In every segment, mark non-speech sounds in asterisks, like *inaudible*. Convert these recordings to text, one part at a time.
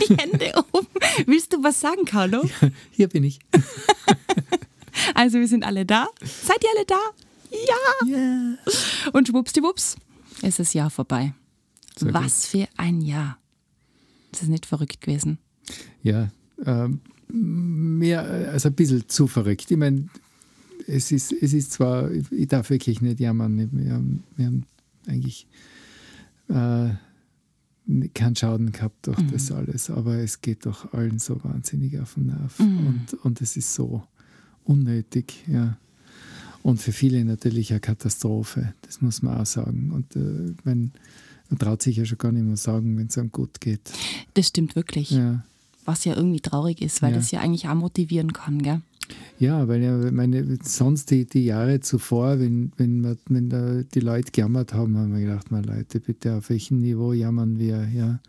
*laughs* die Hände oben. Willst du was sagen, Carlo? Hier bin ich. *laughs* Also wir sind alle da. Seid ihr alle da? Ja. Yeah. Und schwuppsdiwupps ist das Jahr vorbei. Sehr was für ein Jahr. Das ist nicht verrückt gewesen. Ja, ähm, mehr, also ein bisschen zu verrückt. Ich meine, es ist, es ist zwar, ich darf wirklich nicht jammern, wir haben, wir haben eigentlich äh, keinen Schaden gehabt durch das alles, aber es geht doch allen so wahnsinnig auf den Nerv und, und es ist so unnötig, ja. Und für viele natürlich eine Katastrophe, das muss man auch sagen. Und äh, wenn, man traut sich ja schon gar nicht mehr sagen, wenn es einem gut geht. Das stimmt wirklich. Ja. Was ja irgendwie traurig ist, weil Ja. das ja eigentlich auch motivieren kann, gell? Ja, weil ja, meine, sonst die, die Jahre zuvor, wenn, wenn, man, wenn da die Leute gejammert haben, haben wir gedacht, mal Leute, bitte, auf welchem Niveau jammern wir? Ja.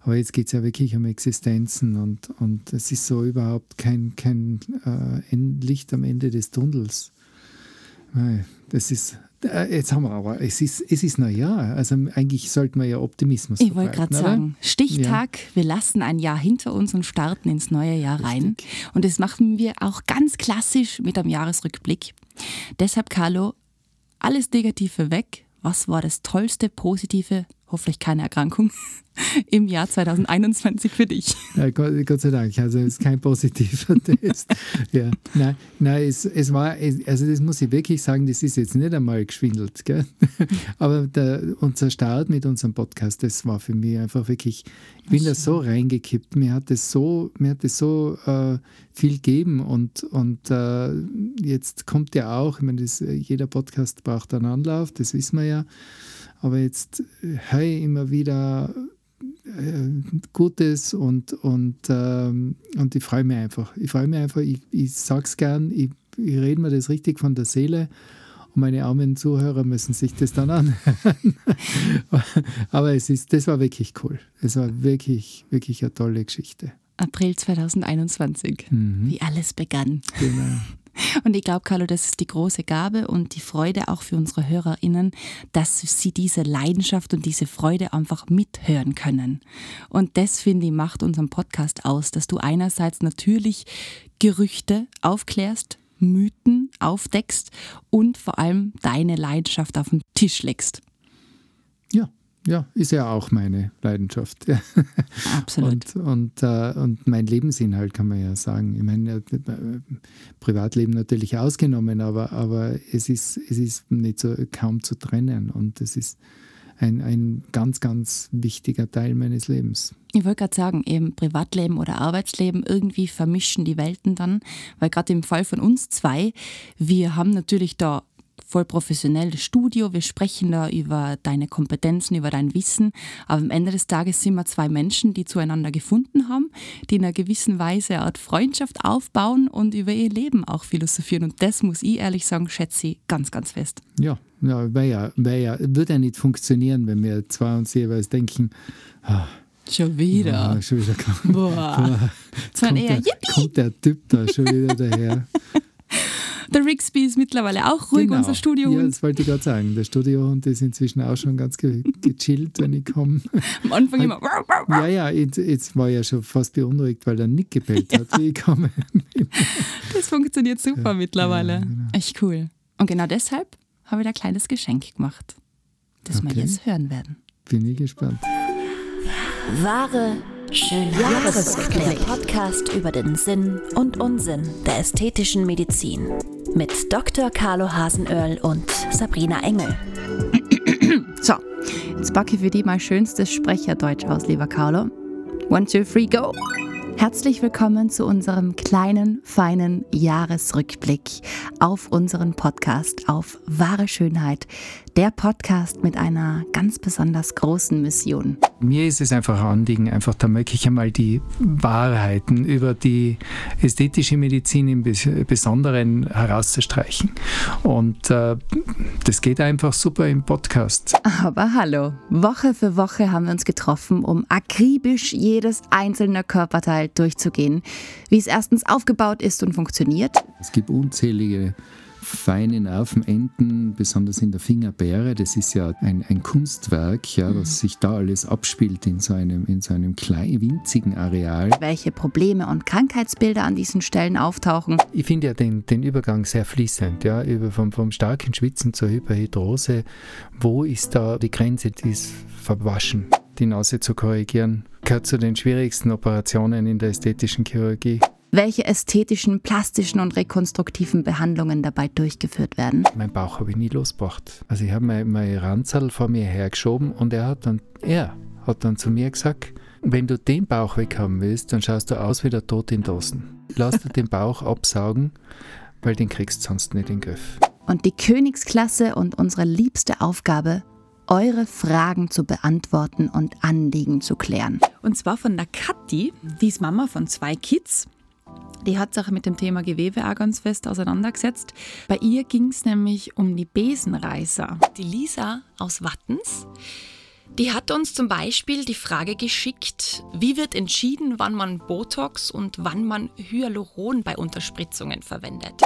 Aber jetzt geht es ja wirklich um Existenzen und, und es ist so überhaupt kein, kein äh, Licht am Ende des Tunnels. Das ist, jetzt haben wir aber, es ist, es ist Neujahr, also eigentlich sollten wir ja Optimismus Ich wollte gerade sagen, Stichtag, wir lassen ein Jahr hinter uns und starten ins neue Jahr rein. Und das machen wir auch ganz klassisch mit einem Jahresrückblick. Deshalb, Carlo, alles Negative weg. Was war das tollste, positive, hoffentlich keine Erkrankung, *laughs* im Jahr 2021 für dich? Ja, Gott, Gott sei Dank, also es ist kein positiver *laughs* Test. Ja, nein, nein es, es war, also das muss ich wirklich sagen, das ist jetzt nicht einmal geschwindelt. Gell? *laughs* Aber der, unser Start mit unserem Podcast, das war für mich einfach wirklich, ich bin da so reingekippt, mir hat es so, mir hat es so äh, viel gegeben und, und äh, jetzt kommt ja auch, ich meine, das, jeder Podcast braucht einen Anlauf, das wissen wir ja, aber jetzt höre ich immer wieder äh, Gutes und, und, ähm, und ich freue mich einfach. Ich freue mich einfach, ich, ich sage es gern, ich, ich rede mir das richtig von der Seele und meine armen Zuhörer müssen sich das dann anhören. *laughs* Aber es ist, das war wirklich cool. Es war wirklich, wirklich eine tolle Geschichte. April 2021, wie alles begann. Genau. *laughs* Und ich glaube, Carlo, das ist die große Gabe und die Freude auch für unsere HörerInnen, dass sie diese Leidenschaft und diese Freude einfach mithören können. Und das, finde ich, macht unseren Podcast aus, dass du einerseits natürlich Gerüchte aufklärst, Mythen aufdeckst und vor allem deine Leidenschaft auf den Tisch legst. Ja, ist ja auch meine Leidenschaft. *laughs* Absolut. Und, und, äh, und mein Lebensinhalt kann man ja sagen. Ich meine, äh, äh, Privatleben natürlich ausgenommen, aber, aber es, ist, es ist nicht so kaum zu trennen und es ist ein, ein ganz, ganz wichtiger Teil meines Lebens. Ich wollte gerade sagen, eben Privatleben oder Arbeitsleben, irgendwie vermischen die Welten dann, weil gerade im Fall von uns zwei, wir haben natürlich da voll professionelles Studio, wir sprechen da über deine Kompetenzen, über dein Wissen, aber am Ende des Tages sind wir zwei Menschen, die zueinander gefunden haben, die in einer gewissen Weise eine Art Freundschaft aufbauen und über ihr Leben auch philosophieren und das muss ich ehrlich sagen, schätze ich ganz, ganz fest. Ja, ja, wär ja, wär ja, würde ja nicht funktionieren, wenn wir zwei uns jeweils denken, ah, Schon wieder. ah, schon wieder *laughs* Boah. Sondern kommt, der, kommt der Typ da schon wieder daher. Der Rigsby ist mittlerweile auch ruhig, Genau. unser Studiohund. Ja, das wollte ich gerade sagen. Der Studiohund ist inzwischen auch schon ganz ge gechillt, wenn ich komme. Am Anfang immer. Ja, ja, jetzt, jetzt war ich ja schon fast beunruhigt, weil er nicht gebellt hat, wie ich komme. Das funktioniert super mittlerweile. ja, genau. Echt cool. Und genau deshalb habe ich da ein kleines Geschenk gemacht, das wir Okay. jetzt hören werden. Bin ich gespannt. Wahre Schön Jahresrückblick. Der Podcast über den Sinn und Unsinn der ästhetischen Medizin. Mit Dr. Carlo Hasenöhrl und Sabrina Engel. So, jetzt packe ich für dich mal schönstes Sprecherdeutsch aus, lieber Carlo. One, two, three, go! Herzlich willkommen zu unserem kleinen, feinen Jahresrückblick auf unseren Podcast auf wahre Schönheit. Der Podcast mit einer ganz besonders großen Mission. Mir ist es einfach ein Anliegen, einfach da wirklich einmal die Wahrheiten über die ästhetische Medizin im Bes- Besonderen herauszustreichen. Und äh, das geht einfach super im Podcast. Aber hallo, Woche für Woche haben wir uns getroffen, um akribisch jedes einzelne Körperteil durchzugehen, wie es erstens aufgebaut ist und funktioniert, Es gibt unzählige feine Nervenenden, besonders in der Fingerbeere. Das ist ja ein, ein Kunstwerk, ja, was sich da alles abspielt in so einem, in so einem kleinen, winzigen Areal. Welche Probleme und Krankheitsbilder an diesen Stellen auftauchen. Ich finde ja den, den Übergang sehr fließend, ja, über vom, vom starken Schwitzen zur Hyperhidrose. Wo ist da die Grenze, die ist verwaschen? Die Nase zu korrigieren, gehört zu den schwierigsten Operationen in der ästhetischen Chirurgie welche ästhetischen, plastischen und rekonstruktiven Behandlungen dabei durchgeführt werden. Mein Bauch habe ich nie losgebracht. Also ich habe mein, mein Ranzerl vor mir hergeschoben und er hat dann, er hat dann zu mir gesagt, wenn du den Bauch weghaben willst, dann schaust du aus wie der Tod in Dosen. Lass dir den Bauch absaugen, weil den kriegst du sonst nicht in den Griff. Und die Königsklasse und unsere liebste Aufgabe, eure Fragen zu beantworten und Anliegen zu klären. Und zwar von der Kathi, die ist Mama von zwei Kids die hat sich mit dem Thema Gewebe auch ganz fest auseinandergesetzt. Bei ihr ging es nämlich um die Besenreißer. Die Lisa aus Wattens, die hat uns zum Beispiel die Frage geschickt, wie wird entschieden, wann man Botox und wann man Hyaluron bei Unterspritzungen verwendet.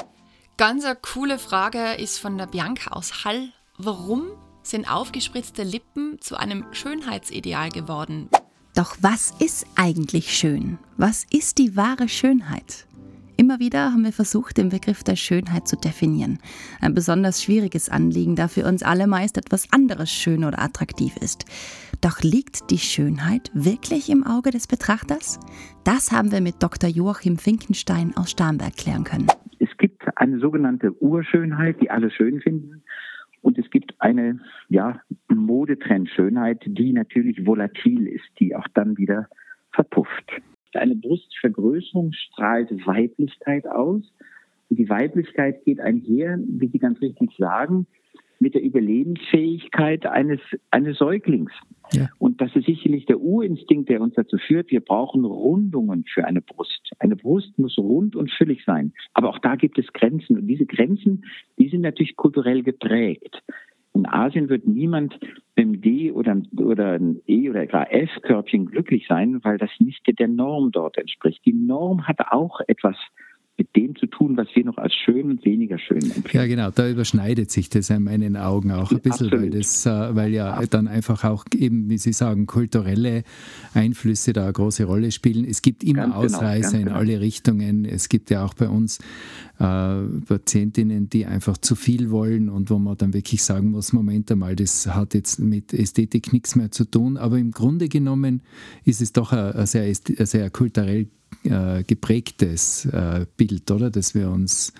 Ganz eine coole Frage ist von der Bianca aus Hall. Warum sind aufgespritzte Lippen zu einem Schönheitsideal geworden? Doch was ist eigentlich schön? Was ist die wahre Schönheit? Immer wieder haben wir versucht, den Begriff der Schönheit zu definieren. Ein besonders schwieriges Anliegen, da für uns alle meist etwas anderes schön oder attraktiv ist. Doch liegt die Schönheit wirklich im Auge des Betrachters? Das haben wir mit Dr. Joachim Finkenstein aus Starnberg klären können. Es gibt eine sogenannte Urschönheit, die alle schön finden. Und es gibt eine ja, Modetrendschönheit, die natürlich volatil ist, die auch dann wieder verpufft. Eine Brustvergrößerung strahlt Weiblichkeit aus. Und die Weiblichkeit geht einher, wie Sie ganz richtig sagen, mit der Überlebensfähigkeit eines, eines Säuglings. Ja. Und das ist sicherlich der Urinstinkt, der uns dazu führt, wir brauchen Rundungen für eine Brust. Eine Brust muss rund und füllig sein. Aber auch da gibt es Grenzen. Und diese Grenzen, die sind natürlich kulturell geprägt. In Asien wird niemand mit einem D oder, oder ein E oder gar F-Körbchen glücklich sein, weil das nicht der Norm dort entspricht. Die Norm hat auch etwas mit dem zu tun, was wir noch als schön und weniger schön empfinden. Ja, genau, da überschneidet sich das in meinen Augen auch ein bisschen, weil, das, äh, weil ja dann einfach auch eben, wie Sie sagen, kulturelle Einflüsse da eine große Rolle spielen. Es gibt immer ganz genau, Ausreißer genau, in genau. alle Richtungen. Es gibt ja auch bei uns äh, Patientinnen, die einfach zu viel wollen und wo man dann wirklich sagen muss, Moment einmal, das hat jetzt mit Ästhetik nichts mehr zu tun. Aber im Grunde genommen ist es doch ein, ein sehr, ein sehr kulturell äh, geprägtes äh, Bild, oder? Dass wir uns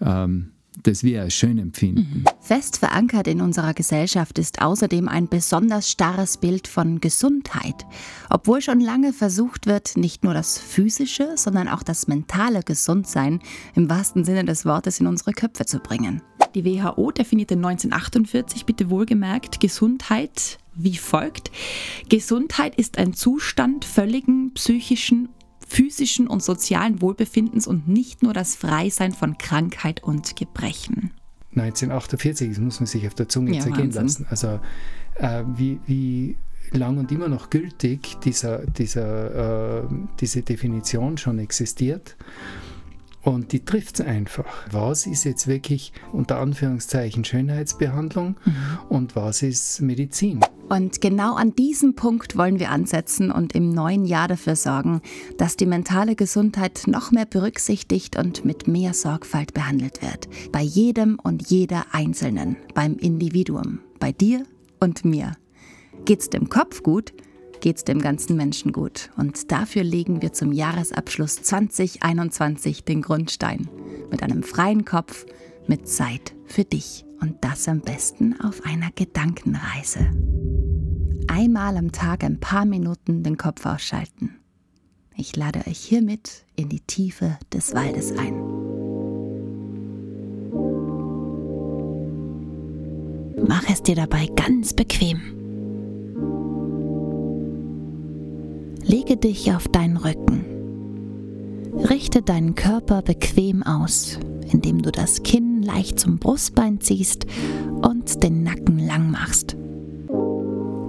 ähm, das wir als schön empfinden. Mhm. Fest verankert in unserer Gesellschaft ist außerdem ein besonders starres Bild von Gesundheit. Obwohl schon lange versucht wird, nicht nur das physische, sondern auch das mentale Gesundsein im wahrsten Sinne des Wortes in unsere Köpfe zu bringen. Die WHO definierte 1948, bitte wohlgemerkt, Gesundheit wie folgt. Gesundheit ist ein Zustand völligen psychischen physischen und sozialen Wohlbefindens und nicht nur das Freisein von Krankheit und Gebrechen. 1948, das muss man sich auf der Zunge ja, zergehen Wahnsinn. lassen. Also äh, wie, wie lang und immer noch gültig dieser, dieser, äh, diese Definition schon existiert. Und die trifft es einfach. Was ist jetzt wirklich unter Anführungszeichen Schönheitsbehandlung mhm. und was ist Medizin? Und genau an diesem Punkt wollen wir ansetzen und im neuen Jahr dafür sorgen, dass die mentale Gesundheit noch mehr berücksichtigt und mit mehr Sorgfalt behandelt wird. Bei jedem und jeder Einzelnen, beim Individuum, bei dir und mir. Geht's dem Kopf gut? Geht es dem ganzen Menschen gut. Und dafür legen wir zum Jahresabschluss 2021 den Grundstein. Mit einem freien Kopf, mit Zeit für dich. Und das am besten auf einer Gedankenreise. Einmal am Tag ein paar Minuten den Kopf ausschalten. Ich lade euch hiermit in die Tiefe des Waldes ein. Mach es dir dabei ganz bequem. Lege dich auf deinen Rücken. Richte deinen Körper bequem aus, indem du das Kinn leicht zum Brustbein ziehst und den Nacken lang machst.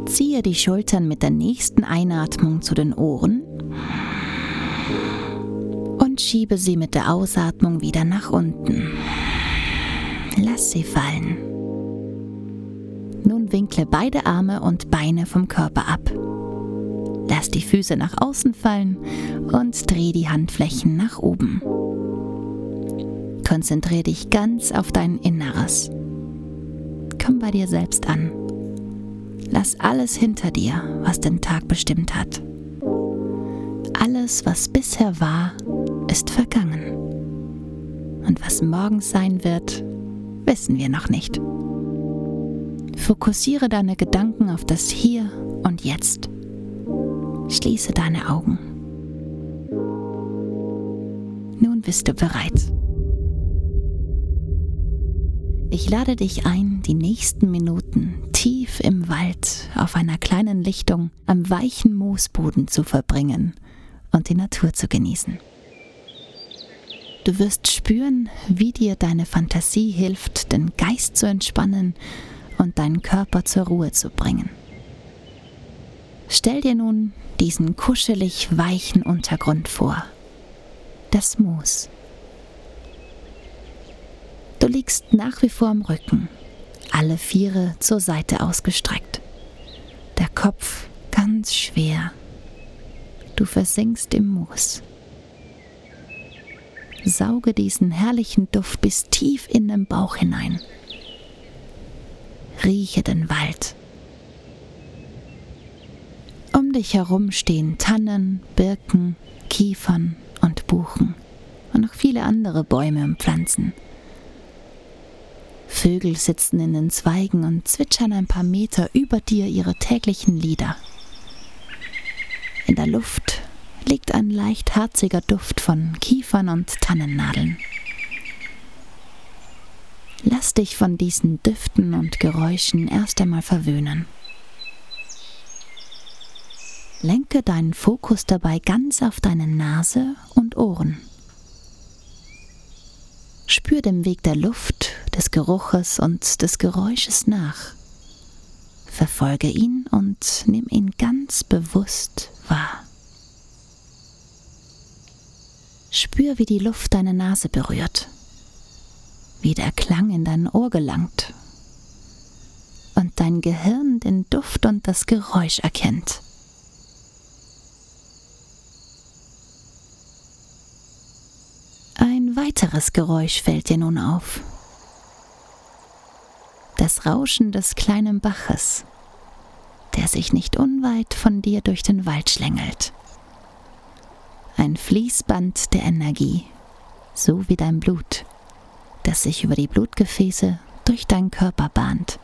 Ziehe die Schultern mit der nächsten Einatmung zu den Ohren und schiebe sie mit der Ausatmung wieder nach unten. Lass sie fallen. Nun winkle beide Arme und Beine vom Körper ab. Lass die Füße nach außen fallen und dreh die Handflächen nach oben. Konzentriere dich ganz auf dein Inneres. Komm bei dir selbst an. Lass alles hinter dir, was den Tag bestimmt hat. Alles, was bisher war, ist vergangen. Und was morgen sein wird, wissen wir noch nicht. Fokussiere deine Gedanken auf das Hier und Jetzt. Schließe deine Augen. Nun bist du bereit. Ich lade dich ein, die nächsten Minuten tief im Wald auf einer kleinen Lichtung am weichen Moosboden zu verbringen und die Natur zu genießen. Du wirst spüren, wie dir deine Fantasie hilft, den Geist zu entspannen und deinen Körper zur Ruhe zu bringen. Stell dir nun diesen kuschelig weichen Untergrund vor. Das Moos. Du liegst nach wie vor am Rücken, alle Viere zur Seite ausgestreckt. Der Kopf ganz schwer. Du versinkst im Moos. Sauge diesen herrlichen Duft bis tief in den Bauch hinein. Rieche den Wald. Dich herum stehen Tannen, Birken, Kiefern und Buchen und noch viele andere Bäume und Pflanzen. Vögel sitzen in den Zweigen und zwitschern ein paar Meter über dir ihre täglichen Lieder. In der Luft liegt ein leicht harziger Duft von Kiefern und Tannennadeln. Lass dich von diesen Düften und Geräuschen erst einmal verwöhnen. Lenke deinen Fokus dabei ganz auf deine Nase und Ohren. Spür dem Weg der Luft, des Geruches und des Geräusches nach. Verfolge ihn und nimm ihn ganz bewusst wahr. Spür, wie die Luft deine Nase berührt, wie der Klang in dein Ohr gelangt und dein Gehirn den Duft und das Geräusch erkennt. Ein weiteres Geräusch fällt dir nun auf. Das Rauschen des kleinen Baches, der sich nicht unweit von dir durch den Wald schlängelt. Ein Fließband der Energie, so wie dein Blut, das sich über die Blutgefäße durch deinen Körper bahnt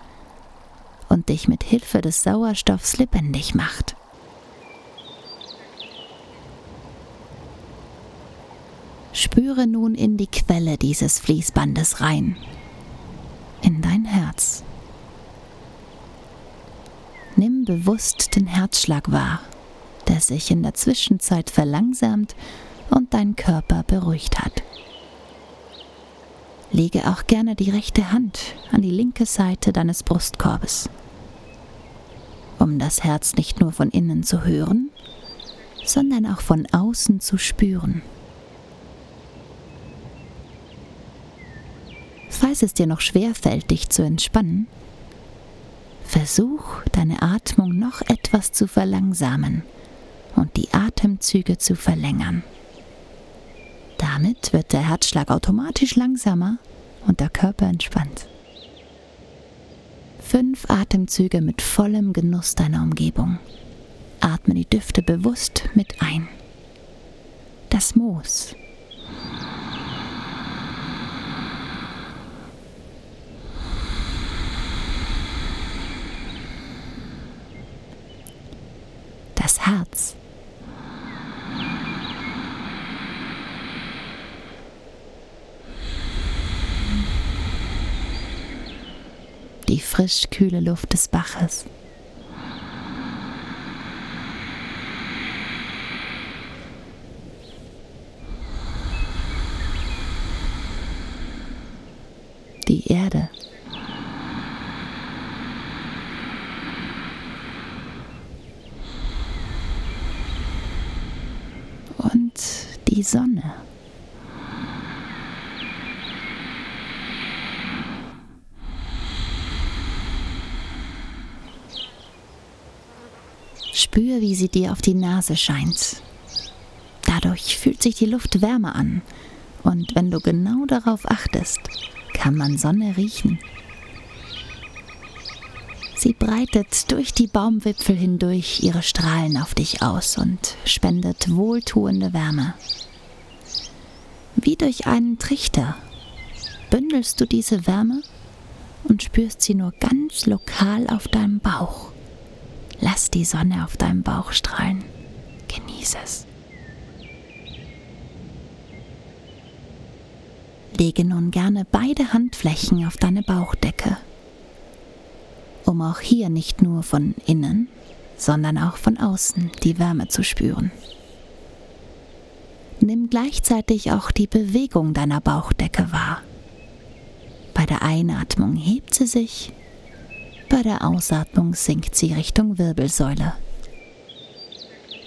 und dich mit Hilfe des Sauerstoffs lebendig macht. Spüre nun in die Quelle dieses Fließbandes rein, in dein Herz. Nimm bewusst den Herzschlag wahr, der sich in der Zwischenzeit verlangsamt und dein Körper beruhigt hat. Lege auch gerne die rechte Hand an die linke Seite deines Brustkorbes, um das Herz nicht nur von innen zu hören, sondern auch von außen zu spüren. Falls es dir noch schwer fällt, dich zu entspannen, versuch deine Atmung noch etwas zu verlangsamen und die Atemzüge zu verlängern. Damit wird der Herzschlag automatisch langsamer und der Körper entspannt. Fünf Atemzüge mit vollem Genuss deiner Umgebung. Atme die Düfte bewusst mit ein. Das Moos Herz. Die frisch kühle Luft des Baches. Die Erde. die Sonne. Spür, wie sie dir auf die Nase scheint. Dadurch fühlt sich die Luft wärmer an. Und wenn du genau darauf achtest, kann man Sonne riechen. Sie breitet durch die Baumwipfel hindurch ihre Strahlen auf dich aus und spendet wohltuende Wärme. Wie durch einen Trichter bündelst du diese Wärme und spürst sie nur ganz lokal auf deinem Bauch. Lass die Sonne auf deinem Bauch strahlen. Genieße es. Lege nun gerne beide Handflächen auf deine Bauchdecke, um auch hier nicht nur von innen, sondern auch von außen die Wärme zu spüren. Nimm gleichzeitig auch die Bewegung deiner Bauchdecke wahr. Bei der Einatmung hebt sie sich bei der Ausatmung sinkt sie Richtung Wirbelsäule.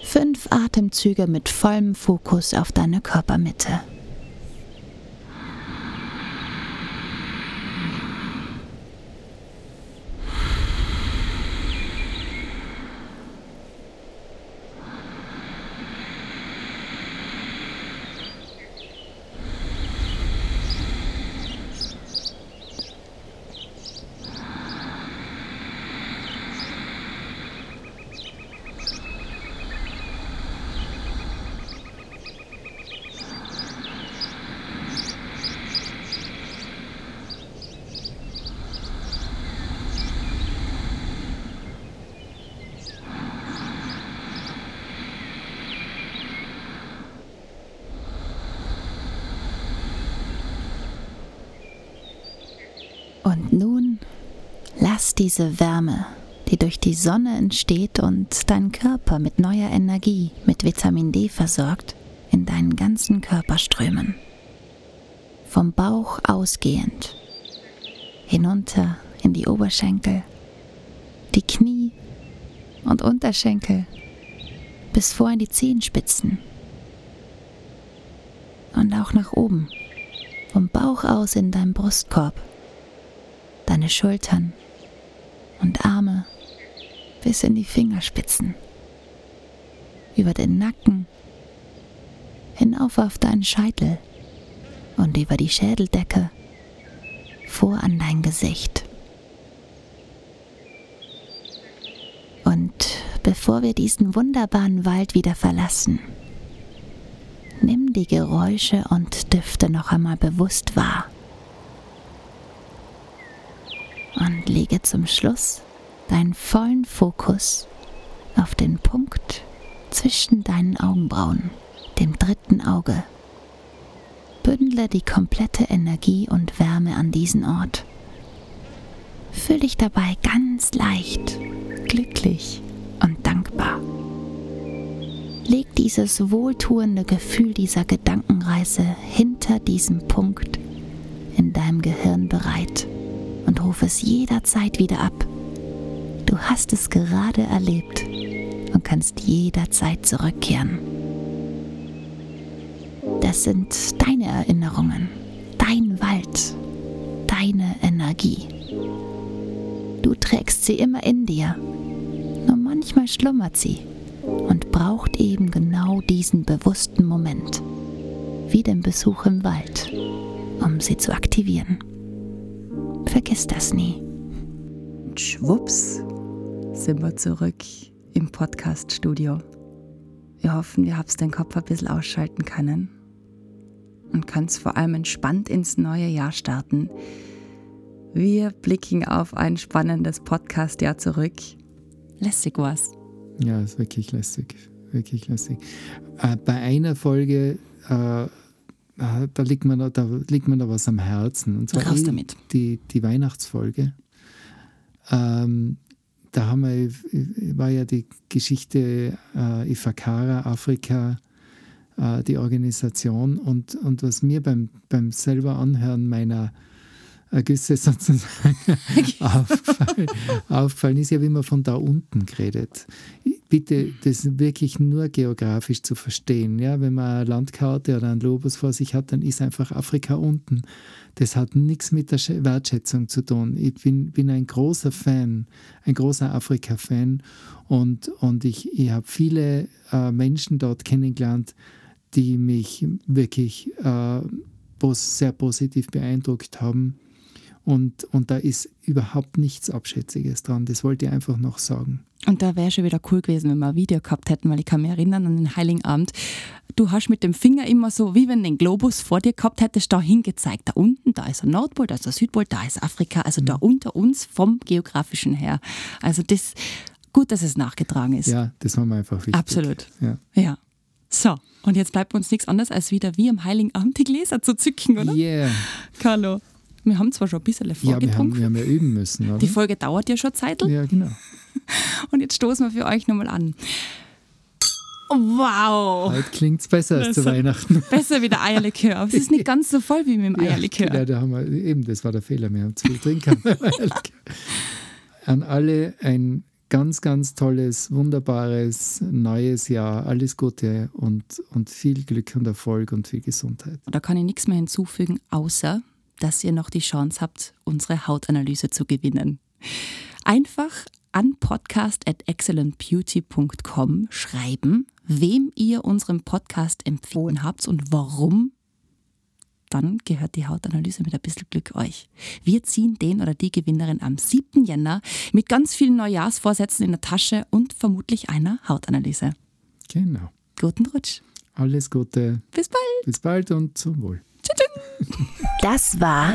Fünf Atemzüge mit vollem Fokus auf deine Körpermitte. Und nun diese Wärme, die durch die Sonne entsteht und deinen Körper mit neuer Energie, mit Vitamin D versorgt, in deinen ganzen Körper strömen. Vom Bauch ausgehend, hinunter in die Oberschenkel, die Knie und Unterschenkel, bis vor in die Zehenspitzen und auch nach oben, vom Bauch aus in deinen Brustkorb deine Schultern und Arme bis in die Fingerspitzen, über den Nacken, hinauf auf deinen Scheitel und über die Schädeldecke vor an dein Gesicht. Und bevor wir diesen wunderbaren Wald wieder verlassen, nimm die Geräusche und Düfte noch einmal bewusst wahr und lege zum Schluss deinen vollen Fokus auf den Punkt zwischen deinen Augenbrauen, dem dritten Auge. Bündle die komplette Energie und Wärme an diesen Ort. Fühl dich dabei ganz leicht, glücklich und dankbar. Leg dieses wohltuende Gefühl dieser Gedankenreise hinter diesem Punkt in deinem Gehirn bereit und ruf es jederzeit wieder ab. Du hast es gerade erlebt und kannst jederzeit zurückkehren. Das sind deine Erinnerungen, dein Wald, deine Energie. Du trägst sie immer in dir, nur manchmal schlummert sie und braucht eben genau diesen bewussten Moment, wie den Besuch im Wald, um sie zu aktivieren. Vergiss das nie. Und schwupps sind wir zurück im Podcast-Studio. Wir hoffen, ihr habt den Kopf ein bisschen ausschalten können und kannst vor allem entspannt ins neue Jahr starten. Wir blicken auf ein spannendes Podcast-Jahr zurück. Lässig war's. Ja, ist wirklich lässig. Wirklich lässig. Äh, bei einer Folge äh, da liegt, mir, da liegt mir da was am Herzen. Und zwar Raus damit. Die, die Weihnachtsfolge. Ähm, da haben wir, war ja die Geschichte äh, Ifakara, Afrika, äh, die Organisation. Und, und was mir beim, beim selber Anhören meiner Ergüsse *laughs* sozusagen *laughs* auffallen, auffallen ist ja, wie man von da unten geredet. Bitte das wirklich nur geografisch zu verstehen. Ja, wenn man eine Landkarte oder einen Globus vor sich hat, dann ist einfach Afrika unten. Das hat nichts mit der Wertschätzung zu tun. Ich bin, bin ein großer Fan, ein großer Afrika-Fan und, und ich, ich habe viele äh, Menschen dort kennengelernt, die mich wirklich äh, sehr positiv beeindruckt haben. Und, und da ist überhaupt nichts Abschätziges dran. Das wollte ich einfach noch sagen. Und da wäre schon wieder cool gewesen, wenn wir ein Video gehabt hätten, weil ich kann mich erinnern an den Heiligen Abend. Du hast mit dem Finger immer so, wie wenn du den Globus vor dir gehabt hättest, da hingezeigt. Da unten, da ist der Nordpol, da ist der Südpol, da ist Afrika, also mhm. da unter uns vom geografischen her. Also das, gut, dass es nachgetragen ist. Ja, das war mir einfach wichtig. Absolut. Ja. ja. So, und jetzt bleibt uns nichts anderes, als wieder wie am Heiligen Abend die Gläser zu zücken, oder? Yeah. Carlo. Wir haben zwar schon ein bisschen vorgetrunken. Ja, wir haben, wir haben ja üben müssen. Oder? Die Folge dauert ja schon Zeit. Ja, genau. *laughs* Und jetzt stoßen wir für euch nochmal an. Wow! Heute klingt es besser als zu Weihnachten. *laughs* Besser wie der Eierlikör. Aber es ist nicht ganz so voll wie mit dem Eierlikör. Ja, da haben wir, eben, das war der Fehler. Wir haben zu viel trinken. An alle ein ganz, ganz tolles, wunderbares neues Jahr. Alles Gute und, und viel Glück und Erfolg und viel Gesundheit. Da kann ich nichts mehr hinzufügen, außer dass ihr noch die Chance habt, unsere Hautanalyse zu gewinnen. Einfach an podcast at excellentbeauty.com schreiben, wem ihr unseren Podcast empfohlen habt und warum. Dann gehört die Hautanalyse mit ein bisschen Glück euch. Wir ziehen den oder die Gewinnerin am 7. Jänner mit ganz vielen Neujahrsvorsätzen in der Tasche und vermutlich einer Hautanalyse. Genau. Guten Rutsch. Alles Gute. Bis bald. Bis bald und zum Wohl. Das war